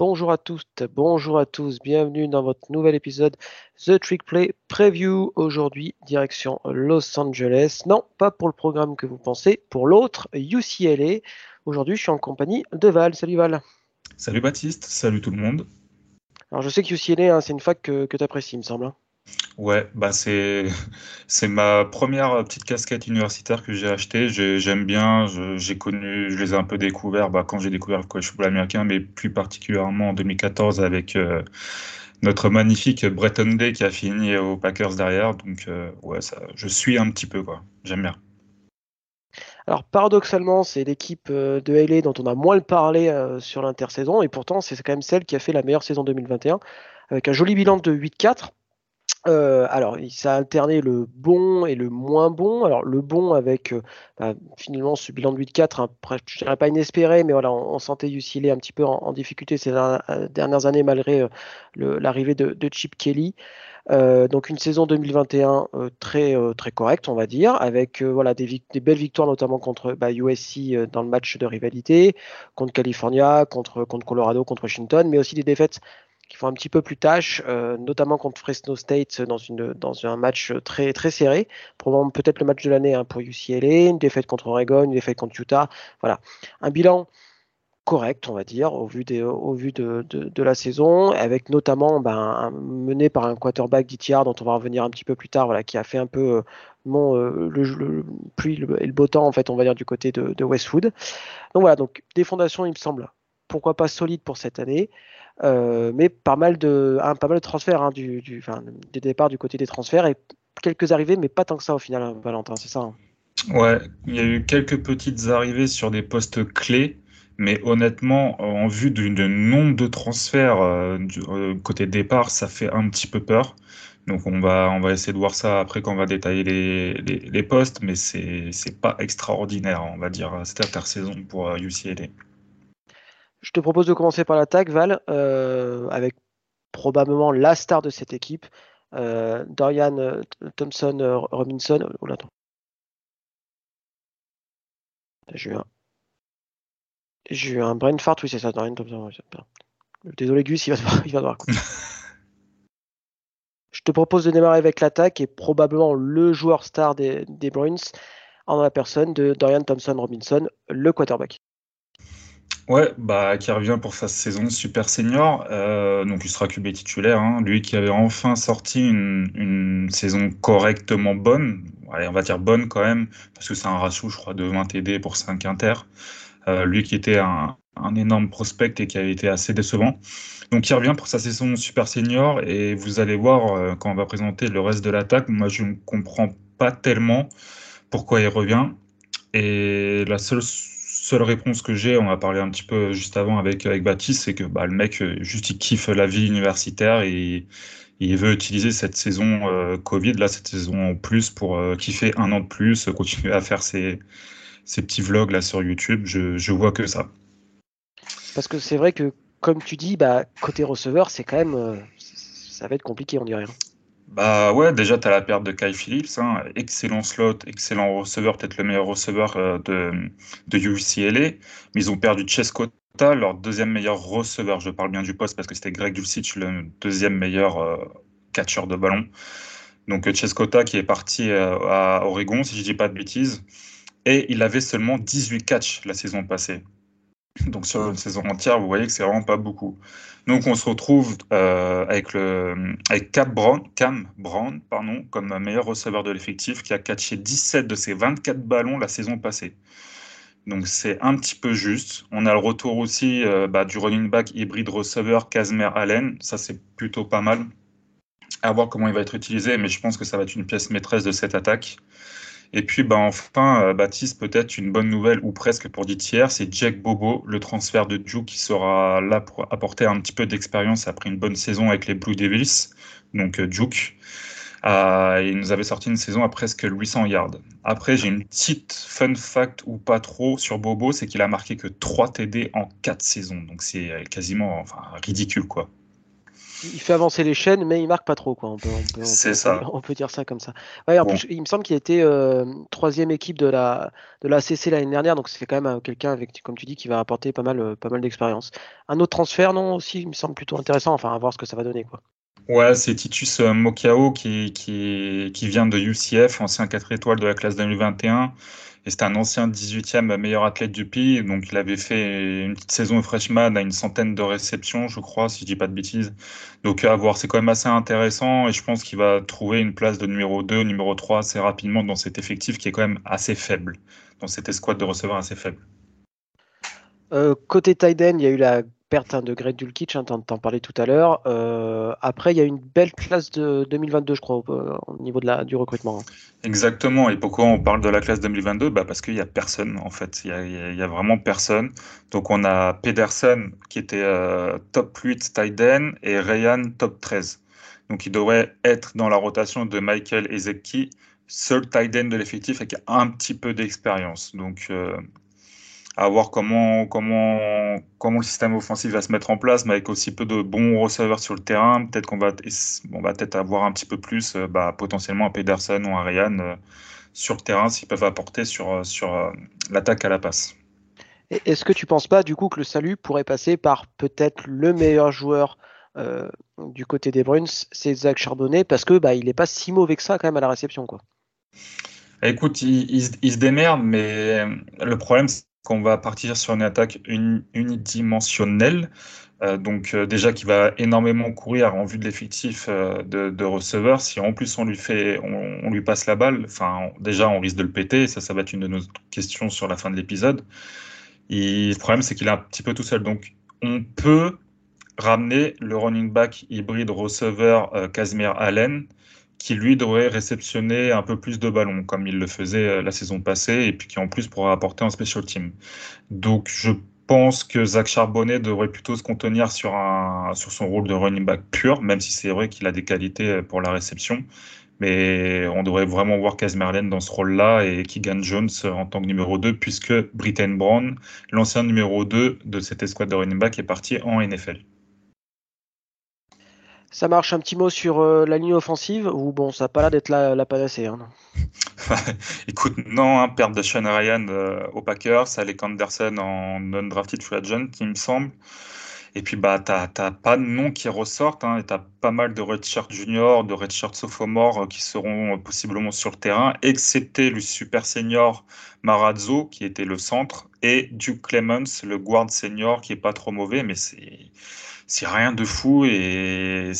Bonjour à tous, bonjour à tous, bienvenue dans votre nouvel épisode The Trick Play Preview. Aujourd'hui, direction Los Angeles. Non, pas pour le programme que vous pensez, pour l'autre, UCLA. Aujourd'hui, je suis en compagnie de Val. Salut Val. Salut Baptiste, salut tout le monde. Alors, je sais que UCLA, hein, c'est une fac que, que tu apprécies, il me semble. Ouais, bah c'est c'est ma première petite casquette universitaire que j'ai achetée. J'aime bien, j'ai connu, je les ai un peu découverts bah, quand j'ai découvert le football américain, mais plus particulièrement en 2014 avec euh, notre magnifique Bretton Day qui a fini aux Packers derrière. Donc euh, ouais, ça, je suis un petit peu quoi. J'aime bien. Alors paradoxalement, c'est l'équipe euh, de LA dont on a moins parlé sur l'intersaison, et pourtant c'est quand même celle qui a fait la meilleure saison 2021 avec un joli bilan de 8-4. Euh, alors, il s'est alterné le bon et le moins bon. Alors, le bon avec euh, bah, finalement ce bilan de 8-4, hein, je dirais pas inespéré, mais voilà, on, sentait UCLA un petit peu en, difficulté ces euh, dernières années malgré l'arrivée de, Chip Kelly. donc une saison 2021 très très correcte, on va dire, avec voilà des, belles victoires notamment contre bah, USC dans le match de rivalité, contre California, contre contre Colorado, contre Washington, mais aussi des défaites qui font un petit peu plus tâche, euh, notamment contre Fresno State dans, une, dans un match très, très serré, probablement peut-être le match de l'année hein, pour UCLA, une défaite contre Oregon, une défaite contre Utah. Voilà, un bilan correct, on va dire, au vu, de, la saison, avec notamment ben, mené par un quarterback d'ITR dont on va revenir un petit peu plus tard, voilà, qui a fait un peu euh, euh, le beau temps, en fait, on va dire, du côté de, de Westwood. Donc voilà, donc des fondations, il me semble, pourquoi pas solides pour cette année. Euh, mais pas mal de, pas mal de transferts, hein, du, du, des départs du côté des transferts et quelques arrivées, mais pas tant que ça au final, hein, Valentin, c'est ça hein. Ouais, il y a eu quelques petites arrivées sur des postes clés, mais honnêtement, en vue du, nombre de transferts euh, du euh, côté départ, ça fait un petit peu peur. Donc on va, on va essayer de voir ça après quand on va détailler les, les, postes, mais c'est pas extraordinaire, on va dire, cette intersaison pour UCLA. Je te propose de commencer par l'attaque, Val, euh, avec probablement la star de cette équipe, euh, Dorian euh, Thompson Robinson. Oh, attends. J'ai eu un. J'ai eu un brain fart, oui, c'est ça, Dorian Thompson. Désolé, Gus, il va devoir. Il Je te propose de démarrer avec l'attaque et probablement le joueur star des, des Bruins en la personne de Dorian Thompson Robinson, le quarterback. Ouais, bah, qui revient pour sa saison super senior. Euh, donc, il sera QB titulaire. Hein. Lui qui avait enfin sorti une, saison correctement bonne. Allez, on va dire bonne quand même, parce que c'est un ratio, je crois, de 20 TD pour 5 inter. Euh, lui qui était un, un, énorme prospect et qui avait été assez décevant. Donc, il revient pour sa saison super senior. Et vous allez voir, euh, quand on va présenter le reste de l'attaque, moi, je ne comprends pas tellement pourquoi il revient. Et la seule seule réponse que j'ai, on a parlé un petit peu juste avant avec, avec Baptiste, c'est que bah, le mec, euh, juste il kiffe la vie universitaire et il veut utiliser cette saison euh, Covid, là, cette saison en plus pour euh, kiffer un an de plus, continuer à faire ses, ses petits vlogs là sur YouTube. Je, je vois que ça. Parce que c'est vrai que, comme tu dis, bah, côté receveur, c'est quand même. ça va être compliqué, on dirait. Bah ouais, déjà, tu as la perte de Kai Phillips, hein. excellent slot, excellent receveur, peut-être le meilleur receveur euh, de, de UCLA. Mais ils ont perdu Chescota, leur deuxième meilleur receveur. Je parle bien du poste parce que c'était Greg Dulcich, le deuxième meilleur euh, catcheur de ballon. Donc euh, Chescota qui est parti à Oregon, si je dis pas de bêtises. Et il avait seulement 18 catchs la saison passée. Donc sur une saison entière, vous voyez que c'est vraiment pas beaucoup. Donc on se retrouve euh, avec, avec Cam Brown, pardon, comme meilleur receveur de l'effectif qui a catché 17 de ses 24 ballons la saison passée. Donc c'est un petit peu juste. On a le retour aussi euh, bah, du running back hybride receveur Casimir Allen. Ça c'est plutôt pas mal. À voir comment il va être utilisé, mais je pense que ça va être une pièce maîtresse de cette attaque. Et puis, bah, enfin, euh, Baptiste, peut-être une bonne nouvelle, ou presque pour dit tiers, c'est Jack Bobo, le transfert de Duke, qui sera là pour apporter un petit peu d'expérience après une bonne saison avec les Blue Devils, donc euh, Duke. il nous avait sorti une saison à presque 800 yards. Après, j'ai une petite fun fact ou pas trop sur Bobo, c'est qu'il a marqué que 3 TD en 4 saisons. Donc c'est quasiment enfin, ridicule, quoi. Il fait avancer les chaînes, mais il marque pas trop, quoi. On peut, ça. On peut dire ça comme ça. en plus, il me semble qu'il était euh, troisième équipe de la de la CC l'année dernière, donc c'est quand même euh, quelqu'un avec, comme tu dis, qui va apporter pas mal, euh, pas mal d'expérience. Un autre transfert, non, aussi, il me semble plutôt intéressant. Enfin, à voir ce que ça va donner, quoi. Ouais, c'est Titus Mokiao qui, qui, qui, vient de UCF, ancien 4 étoiles de la classe 2021. Et c'est un ancien 18e meilleur athlète du pays. Donc, il avait fait une petite saison freshman à une centaine de réceptions, je crois, si je dis pas de bêtises. Donc, à voir, c'est quand même assez intéressant. Et je pense qu'il va trouver une place de numéro 2, numéro 3 assez rapidement dans cet effectif qui est quand même assez faible, dans cette escouade de receveurs assez faible. Euh, côté Tiden, il y a eu la perte hein, de Greg Dulkich, hein, t'en parlais tout à l'heure. Euh, après, il y a une belle classe de 2022, je crois, au, niveau de la, du recrutement. Hein. Exactement. Et pourquoi on parle de la classe 2022 bah Parce qu'il n'y a personne, en fait. Il n'y a, vraiment personne. Donc, on a Pedersen qui était euh, top 8 Tiden et Ryan top 13. Donc, il devrait être dans la rotation de Michael Ezeki, seul Tiden de l'effectif avec un petit peu d'expérience. Donc, euh, à voir comment, comment, comment le système offensif va se mettre en place, mais avec aussi peu de bons receveurs sur le terrain. Peut-être qu'on va, on va peut-être avoir un petit peu plus, euh, bah, potentiellement un Pedersen ou un Ryan euh, sur le terrain, s'ils peuvent apporter sur, euh, sur l'attaque à la passe. Est-ce que tu penses pas du coup que le salut pourrait passer par peut-être le meilleur joueur du côté des Bruins, c'est Zach Charbonnet, parce que bah, il n'est pas si mauvais que ça quand même à la réception quoi. Écoute, il, il se démerde, mais le problème, c'est qu'on va partir sur une attaque unidimensionnelle. Euh, donc euh, déjà qui va énormément courir en vue de l'effectif euh, de, receveur. Si en plus on lui fait, on, lui passe la balle, enfin déjà on risque de le péter. ça, ça va être une de nos questions sur la fin de l'épisode. le problème c'est qu'il est un petit peu tout seul. Donc on peut ramener le running back hybride receveur Casimir Allen qui lui devrait réceptionner un peu plus de ballons, comme il le faisait euh, la saison passée, et puis qui en plus pourra apporter en special team. Donc je pense que Zach Charbonnet devrait plutôt se contenir sur, un, sur son rôle de running back pur, même si c'est vrai qu'il a des qualités euh, pour la réception. Mais on devrait vraiment voir Casimir dans ce rôle-là et Keegan Jones en tant que numéro 2, puisque Britton Brown, l'ancien numéro 2 de cette escouade de running back, est parti en NFL. Ça marche un petit mot sur euh, la ligne offensive ou bon, ça n'a pas l'air d'être la, la panacée. Hein, Écoute, non, hein, perte de Sean Ryan euh, aux Packers, Alec Anderson en non-drafted free agent, il me semble. Et puis, bah, tu n'as pas de noms qui ressortent. Hein, tu as pas mal de redshirt junior, de redshirt sophomore euh, qui seront possiblement sur le terrain, excepté le super senior Marazzo, qui était le centre, et Duke Clemens, le guard senior, qui est pas trop mauvais, mais c'est c'est rien de fou et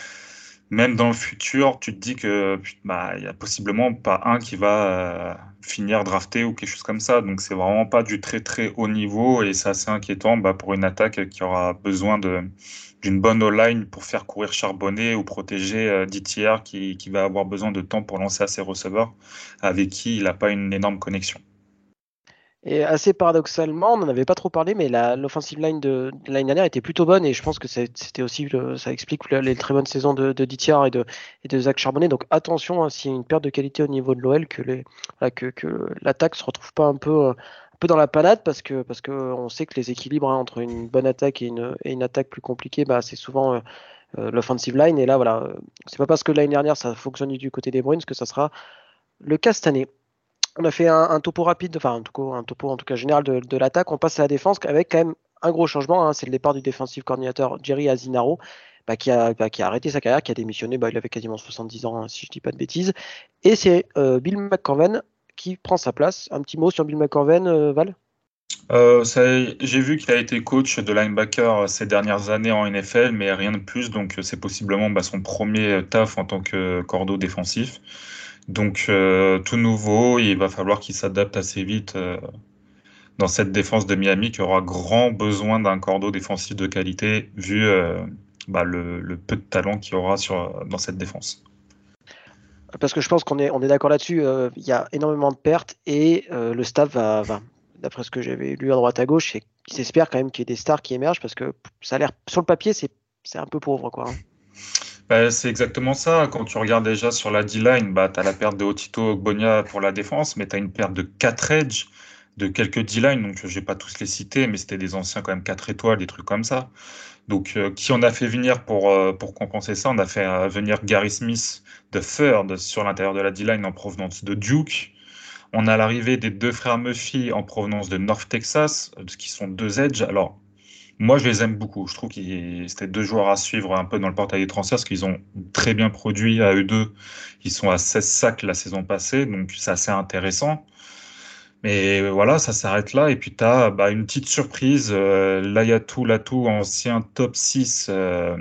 même dans le futur, tu te dis que bah il y a possiblement pas un qui va euh, finir drafté ou quelque chose comme ça. Donc c'est vraiment pas du très très haut niveau et c'est assez inquiétant bah, pour une attaque qui aura besoin d'une bonne online pour faire courir Charbonnet ou protéger euh, DTR qui, qui va avoir besoin de temps pour lancer à ses receveurs avec qui il n'a pas une énorme connexion. Et assez paradoxalement, on n'en avait pas trop parlé, mais l'offensive line de, l'année dernière était plutôt bonne et je pense que c'était aussi, ça explique les très bonnes saisons de, de et de, Zach Charbonnet. Donc attention, hein, s'il y a une perte de qualité au niveau de l'OL, que, l'attaque se retrouve pas un peu, un peu dans la panade parce que, parce que on sait que les équilibres hein, entre une bonne attaque et une, attaque plus compliquée, bah, c'est souvent euh, euh, l'offensive line. Et là, voilà, c'est pas parce que l'année dernière ça fonctionne du côté des Bruins que ça sera le cas cette année. On a fait un, topo rapide, enfin un topo, un topo en tout cas général de, l'attaque. On passe à la défense avec quand même un gros changement. Hein. c'est le départ du défensif coordinateur Jerry Azinaro, bah, qui, a, bah, qui, a, arrêté sa carrière, qui a démissionné. Bah, il avait quasiment 70 ans, hein, si je ne dis pas de bêtises. Et c'est euh, Bill McCorven qui prend sa place. Un petit mot sur Bill McCorven, euh, Val? Euh, J'ai vu qu'il a été coach de linebacker ces dernières années en NFL, mais rien de plus. Donc c'est possiblement son premier taf en tant que cordeau défensif. Donc euh, tout nouveau, il va falloir qu'il s'adapte assez vite euh, dans cette défense de Miami qui aura grand besoin d'un cordeau défensif de qualité vu euh, bah, le, peu de talent qu'il aura sur, dans cette défense. Parce que je pense qu'on est, on est d'accord là-dessus, il y a énormément de pertes et le staff va, d'après ce que j'avais lu à droite à gauche, il s'espère quand même qu'il y ait des stars qui émergent parce que ça a l'air, sur le papier, c'est un peu pauvre. quoi. Hein. Bah, c'est exactement ça. Quand tu regardes déjà sur la D-line, bah, tu as la perte de Otito Ogbonia pour la défense, mais tu as une perte de 4 edge, de quelques D-line, donc je vais pas tous les citer, mais c'était des anciens quand même 4 étoiles, des trucs comme ça. Donc, euh, qui on a fait venir pour, euh, pour compenser ça? On a fait euh, venir Gary Smith de Third sur l'intérieur de la D-line en provenance de Duke. On a l'arrivée des deux frères Murphy en provenance de North Texas, qui sont deux edge. Alors, moi, je les aime beaucoup. Je trouve que c'était deux joueurs à suivre un peu dans le portail des transferts parce qu'ils ont très bien produit à eux deux. Ils sont à 16 sacs la saison passée, donc c'est assez intéressant. Mais voilà, ça s'arrête là. Et puis, tu as bah, une petite surprise. Euh, Layatou Latou, ancien top 6 euh,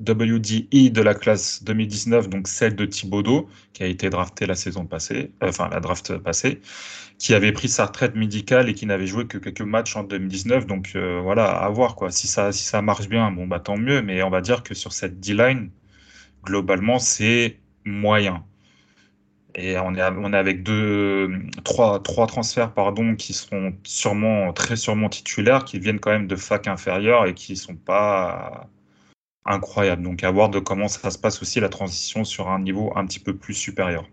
WDE de la classe 2019, donc celle de Thibaudot, qui a été drafté la saison passée, euh, enfin la draft passée, qui avait pris sa retraite médicale et qui n'avait joué que quelques matchs en 2019. Donc euh, voilà, à voir. Quoi. Si, ça, si ça marche bien, bon, bah, tant mieux. Mais on va dire que sur cette D-line, globalement, c'est moyen. Et on est, avec deux, trois, trois transferts pardon, qui sont sûrement, très sûrement titulaires, qui viennent quand même de fac inférieures et qui ne sont pas incroyables. Donc à voir de comment ça se passe aussi la transition sur un niveau un petit peu plus supérieur.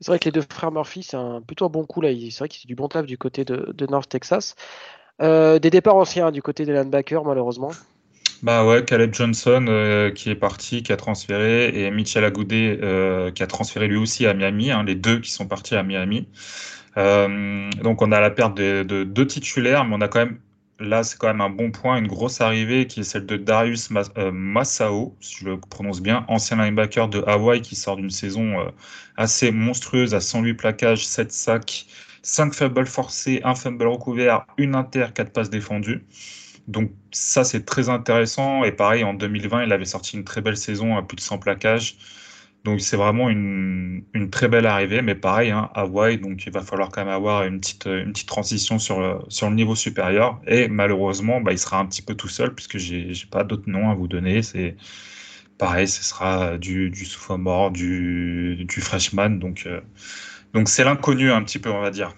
C'est vrai que les deux frères Murphy, c'est un plutôt un bon coup là. C'est vrai qu'il c'est du bon taf du côté de, North Texas. Euh, des départs anciens du côté des linebackers, malheureusement. Bah ouais, Caleb Johnson euh, qui est parti, qui a transféré, et Mitchell Agoudé euh, qui a transféré lui aussi à Miami, hein, les deux qui sont partis à Miami. Euh, donc on a la perte de, deux titulaires, mais on a quand même, là c'est quand même un bon point, une grosse arrivée qui est celle de Darius Massao, si je le prononce bien, ancien linebacker de Hawaii qui sort d'une saison assez monstrueuse à 108 plaquages, 7 sacs, 5 fumbles forcés, 1 fumble recouvert, une inter, 4 passes défendues. Donc ça, c'est très intéressant. Et pareil, en 2020, il avait sorti une très belle saison à plus de 100 plaquages. Donc c'est vraiment une, très belle arrivée. Mais pareil, hein, Hawaii, donc il va falloir quand même avoir une petite, une petite transition sur le, sur le niveau supérieur. Et malheureusement, bah, il sera un petit peu tout seul puisque j'ai n'ai pas d'autres noms à vous donner. C'est pareil, ce sera du, du sophomore, du, du freshman. Donc euh, donc c'est l'inconnu un petit peu, on va dire.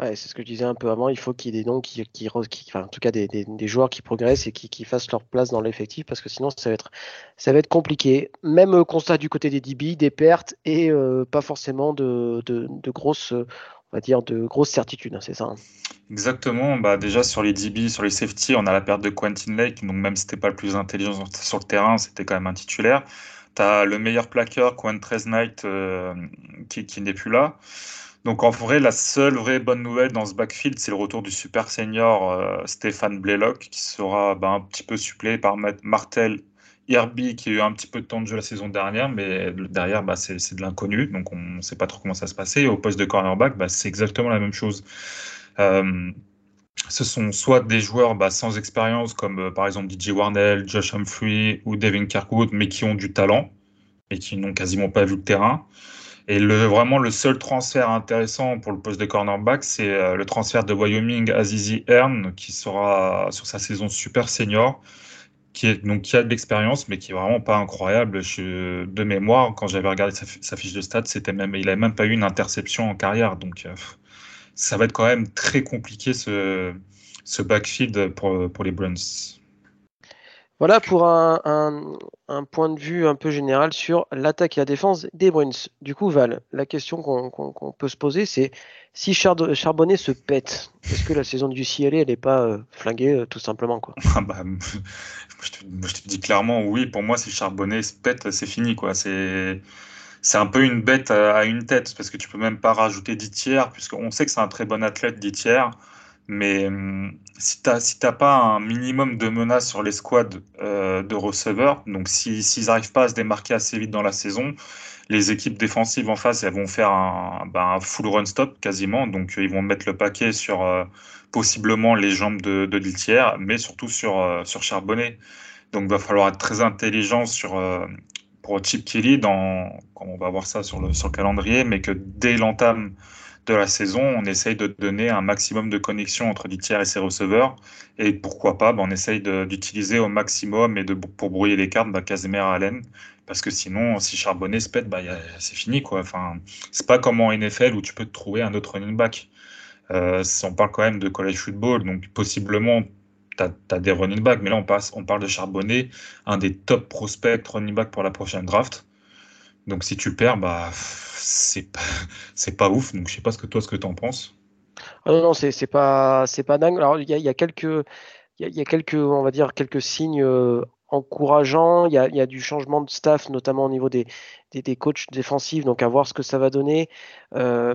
Ouais, c'est ce que je disais un peu avant. Il faut qu'il y ait des noms qui, en tout cas des, joueurs qui progressent et qui, fassent leur place dans l'effectif parce que sinon ça va être, compliqué. Même euh, constat du côté des DB, des pertes et euh, pas forcément de, grosses, on va dire de grosses certitudes. Hein, c'est ça. Hein. Exactement. Bah déjà sur les DB, sur les safety, on a la perte de Quentin Lake. Donc même si c'était pas le plus intelligent sur le terrain, c'était quand même un titulaire. Tu as le meilleur plaqueur, Quentin Knight, euh, qui, qui n'est plus là. Donc en vrai, la seule vraie bonne nouvelle dans ce backfield, c'est le retour du super senior euh, Stéphane Blaylock, qui sera bah, un petit peu suppléé par Martel Irby, qui a eu un petit peu de temps de jeu la saison dernière, mais derrière, bah, c'est de l'inconnu, donc on ne sait pas trop comment ça se passait. Au poste de cornerback, bah, c'est exactement la même chose. Euh, ce sont soit des joueurs sans expérience, comme euh, par exemple DJ Warnell, Josh Humphrey ou Devin Kirkwood, mais qui ont du talent et qui n'ont quasiment pas vu le terrain. Et le, vraiment, le seul transfert intéressant pour le poste de cornerback, c'est euh, le transfert de Wyoming Azizi Hearn, qui sera sur sa saison super senior, qui, est, donc, qui a de l'expérience, mais qui est vraiment pas incroyable. Je, de mémoire, quand j'avais regardé sa, fiche de stats, c'était même, il n'avait même pas eu une interception en carrière. Donc, euh, ça va être quand même très compliqué ce, ce backfield pour, pour les Bruins. Voilà pour un, point de vue un peu général sur l'attaque et la défense des Bruins. Du coup, Val, la question qu'on peut se poser, c'est si Charbonnet se pète, est-ce que la saison du CLA, elle n'est pas euh, flinguée euh, tout simplement ah bah, je, te, dis clairement, oui, pour moi, si Charbonnet se pète, c'est fini. c'est un peu une bête à, une tête parce que tu peux même pas rajouter 10 tiers puisqu'on sait que c'est un très bon athlète 10 tiers mais hum, si tu n'as pas un minimum de menaces sur les squads euh, de receveurs, donc s'ils si, n'arrivent pas à se démarquer assez vite dans la saison, les équipes défensives en face, elles vont faire un, ben, full run stop quasiment. Donc ils vont mettre le paquet sur euh, possiblement les jambes de, de mais surtout sur, euh, sur Charbonnet. Donc il va falloir être très intelligent sur, pour Chip Kelly, dans, on va voir ça sur le, sur le calendrier, mais que dès l'entame de la saison, on essaye de donner un maximum de connexion entre tiers et ses receveurs. Et pourquoi pas, ben, on essaye d'utiliser au maximum et de, pour brouiller les cartes bah, Allen. Parce que sinon, si Charbonnet se pète, bah, c'est fini. Quoi. Enfin, c'est pas comme en NFL où tu peux te trouver un autre running back. Euh, on parle quand même de college football, donc possiblement tu as, des running backs. Mais là, on, passe, on parle de Charbonnet, un des top prospects running back pour la prochaine draft. Donc si tu perds, bah, c'est pas, ouf. Donc je sais pas ce que toi, ce que tu en penses. Ah non, non, c'est pas, pas dingue. Alors il y a, quelques, il y, a quelques, on va dire, quelques signes euh, encourageants. Il y a, du changement de staff, notamment au niveau des, des, coachs défensifs. Donc à voir ce que ça va donner. Euh,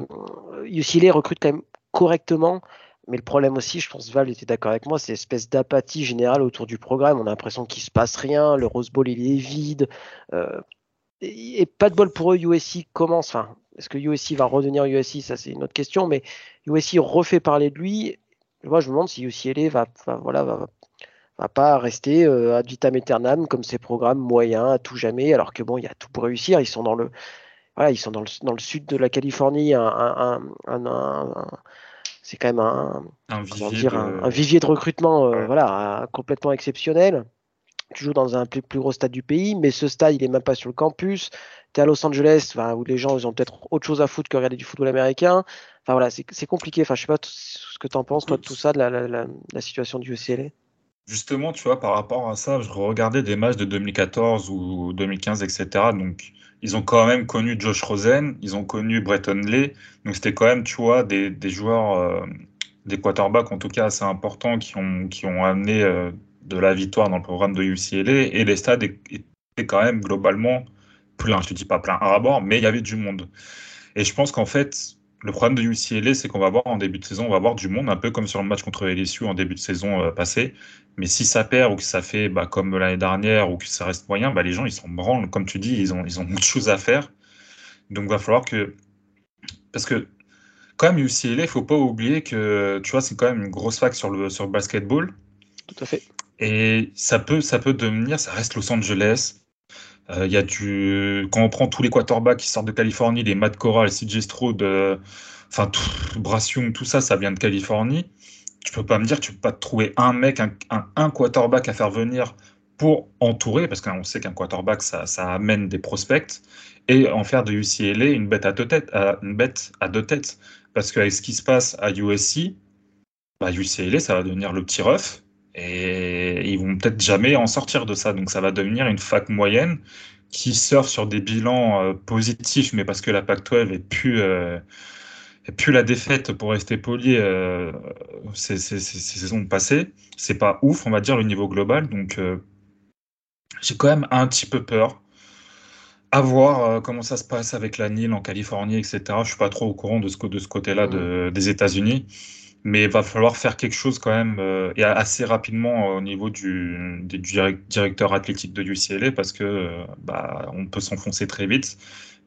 UCLA recrute quand même correctement. Mais le problème aussi, je pense Val était d'accord avec moi, c'est l'espèce d'apathie générale autour du programme. On a l'impression qu'il se passe rien, le Rose Bowl il est vide. Euh, et, pas de bol pour eux, USC commence. Enfin, est-ce que USC va redevenir USC Ça, c'est une autre question. Mais USC refait parler de lui. Moi, je me demande si UCLA va, va voilà, va, va pas rester euh, ad vitam aeternam comme ces programmes moyens à tout jamais. Alors que bon, il y a tout pour réussir. Ils sont dans le, voilà, ils sont dans le, dans le sud de la Californie, un, un, un, c'est quand même un, vivier, de... un, vivier de recrutement euh, voilà, complètement exceptionnel. Tu joues dans un plus, gros stade du pays, mais ce stade, il est même pas sur le campus. Tu es à Los Angeles, où les gens ont peut-être autre chose à foutre que regarder du football américain. Enfin voilà, c'est compliqué. Enfin, je sais pas ce que tu en penses, toi, de tout ça, de la, situation du UCLA. Justement, tu vois, par rapport à ça, je regardais des matchs de 2014 ou 2015, etc. Donc, ils ont quand même connu Josh Rosen, ils ont connu Bretton Lee. Donc c'était quand même, tu vois, des, des joueurs, euh, des quarterbacks en tout cas assez importants qui ont, qui ont amené euh, de la victoire dans le programme de UCLA. Et les stades étaient quand même globalement pleins. Je ne dis pas plein à bord, mais il y avait du monde. Et je pense qu'en fait, le problème de UCLA, c'est qu'on va voir en début de saison, on va voir du monde, un peu comme sur le match contre LSU en début de saison euh, passé. Mais si ça perd ou que ça fait bah, comme l'année dernière ou que ça reste moyen, bah, les gens ils s'en branlent. Comme tu dis, ils ont, ils ont beaucoup de choses à faire. Donc il va falloir que. Parce que, quand même, UCLA, il faut pas oublier que, tu vois, c'est quand même une grosse fac sur le, sur le basketball. Tout à fait. Et ça peut, ça peut devenir, ça reste Los Angeles. Euh, il y a du, quand on prend tous les quarterbacks qui sortent de Californie, les Matt Corral, CJ Stroud, euh, enfin, tout, tout ça, ça vient de Californie. Tu peux pas me dire, tu peux pas trouver un mec, un, quarterback à faire venir pour entourer, parce qu'on sait qu'un quarterback, ça, ça, amène des prospects, et en faire de UCLA une bête à deux têtes. une bête à deux têtes. Parce qu'avec ce qui se passe à USC, bah, UCLA, ça va devenir le petit ref, et ils vont peut-être jamais en sortir de ça. Donc ça va devenir une fac moyenne qui surfe sur des bilans euh, positifs, mais parce que la Pac-12 est plus, euh, plus la défaite, pour rester poli, euh, ces, ces, ces, saisons passées. C'est pas ouf, on va dire, le niveau global. Donc euh, j'ai quand même un petit peu peur. À voir comment ça se passe avec la Nile en Californie, etc. Je suis pas trop au courant de ce, de ce côté-là de, des États-Unis mais il va falloir faire quelque chose quand même euh, et assez rapidement au niveau du, du, directeur athlétique de UCLA parce que euh, bah, on peut s'enfoncer très vite.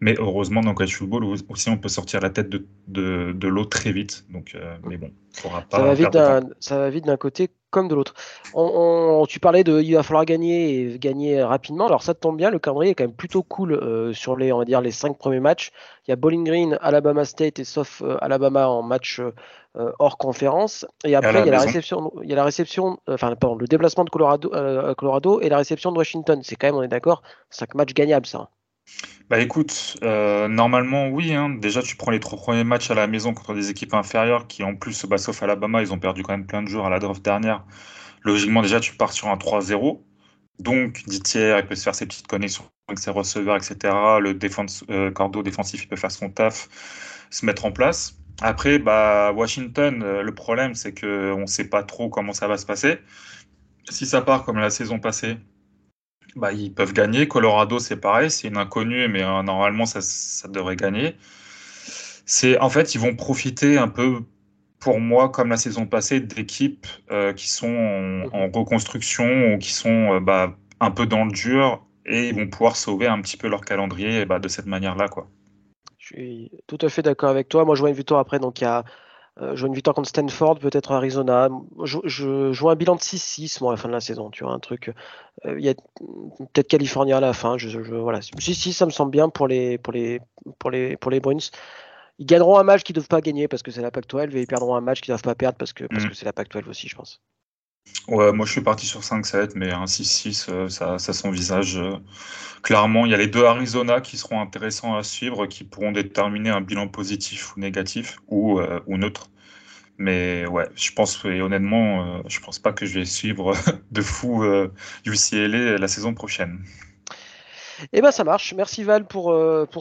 Mais heureusement, dans le college football aussi, on peut sortir la tête de, de, de l'eau très vite. Donc, euh, mais bon, pas. Ça va, vite d'un, ça va vite d'un côté comme de l'autre. On, tu parlais de il va falloir gagner et gagner rapidement. Alors ça tombe bien, le calendrier est quand même plutôt cool euh, sur les on va dire les cinq premiers matchs. Il y a Bowling Green, Alabama State et sauf euh, Alabama en match euh, hors conférence. Et après il y a la réception, il y a la réception, enfin pardon, le déplacement de Colorado, Colorado et la réception de Washington. C'est quand même on est d'accord, cinq matchs gagnables ça. Bah écoute, euh, normalement oui. Hein. Déjà, tu prends les trois premiers matchs à la maison contre des équipes inférieures qui, en plus, bah, sauf Alabama, ils ont perdu quand même plein de jours à la draft dernière. Logiquement, déjà, tu pars sur un 3-0. Donc, Ditier, il peut se faire ses petites connexions avec ses receveurs, etc. Le défense, euh, cordeau défensif, il peut faire son taf, se mettre en place. Après, bah, Washington, euh, le problème, c'est qu'on ne sait pas trop comment ça va se passer. Si ça part comme la saison passée, bah, ils peuvent gagner. Colorado, c'est pareil, c'est une inconnue, mais euh, normalement, ça, ça, devrait gagner. C'est En fait, ils vont profiter un peu, pour moi, comme la saison passée, d'équipes euh, qui sont en, reconstruction ou qui sont bah, un peu dans le dur et ils vont pouvoir sauver un petit peu leur calendrier bah, de cette manière-là. quoi. Je suis tout à fait d'accord avec toi. Moi, je vois une victoire après, donc il y a euh, jouer une victoire contre Stanford, peut-être Arizona. Je, je, joue un bilan de 6-6 moi à la fin de la saison, tu vois, un truc. Euh, il y a peut-être Californie à la fin. Je, je voilà. 6-6, ça me semble bien pour les pour les pour les pour les Bruins. Ils gagneront un match qu'ils ne doivent pas gagner parce que c'est la Pac-12 et ils perdront un match qu'ils ne doivent pas perdre parce que parce mm. que c'est la Pac-12 aussi, je pense. Moi je suis parti sur 5-7, mais un 6-6, euh, ça, ça s'envisage. Euh, clairement, il y a les deux Arizona qui seront intéressants à suivre, qui pourront déterminer un bilan positif ou négatif ou, euh, neutre. Mais ouais, je pense, et honnêtement, je pense pas que je vais suivre de fou UCLA la saison prochaine. Eh ben ça marche. Merci Val pour,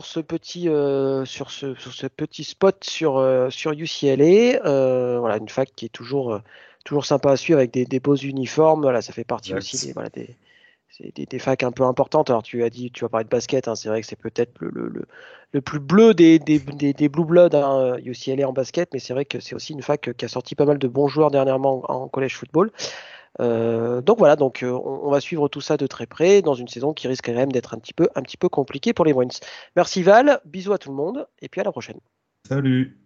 ce, petit spot sur, sur UCLA. voilà, une fac qui est toujours toujours sympa à suivre avec des, beaux uniformes. Voilà, ça fait partie aussi des, voilà, des, des, facs un peu importantes. Alors tu as dit, tu vas parler de basket, hein, c'est vrai que c'est peut-être le, le, le, plus bleu des, des, des Blue Blood, hein, UCLA en basket, mais c'est vrai que c'est aussi une fac qui a sorti pas mal de bons joueurs dernièrement en, collège football. Euh, donc voilà, donc euh, on, va suivre tout ça de très près dans une saison qui risque quand même d'être un petit peu un petit peu compliquée pour les Bruins. Merci Val, bisous à tout le monde et puis à la prochaine. Salut.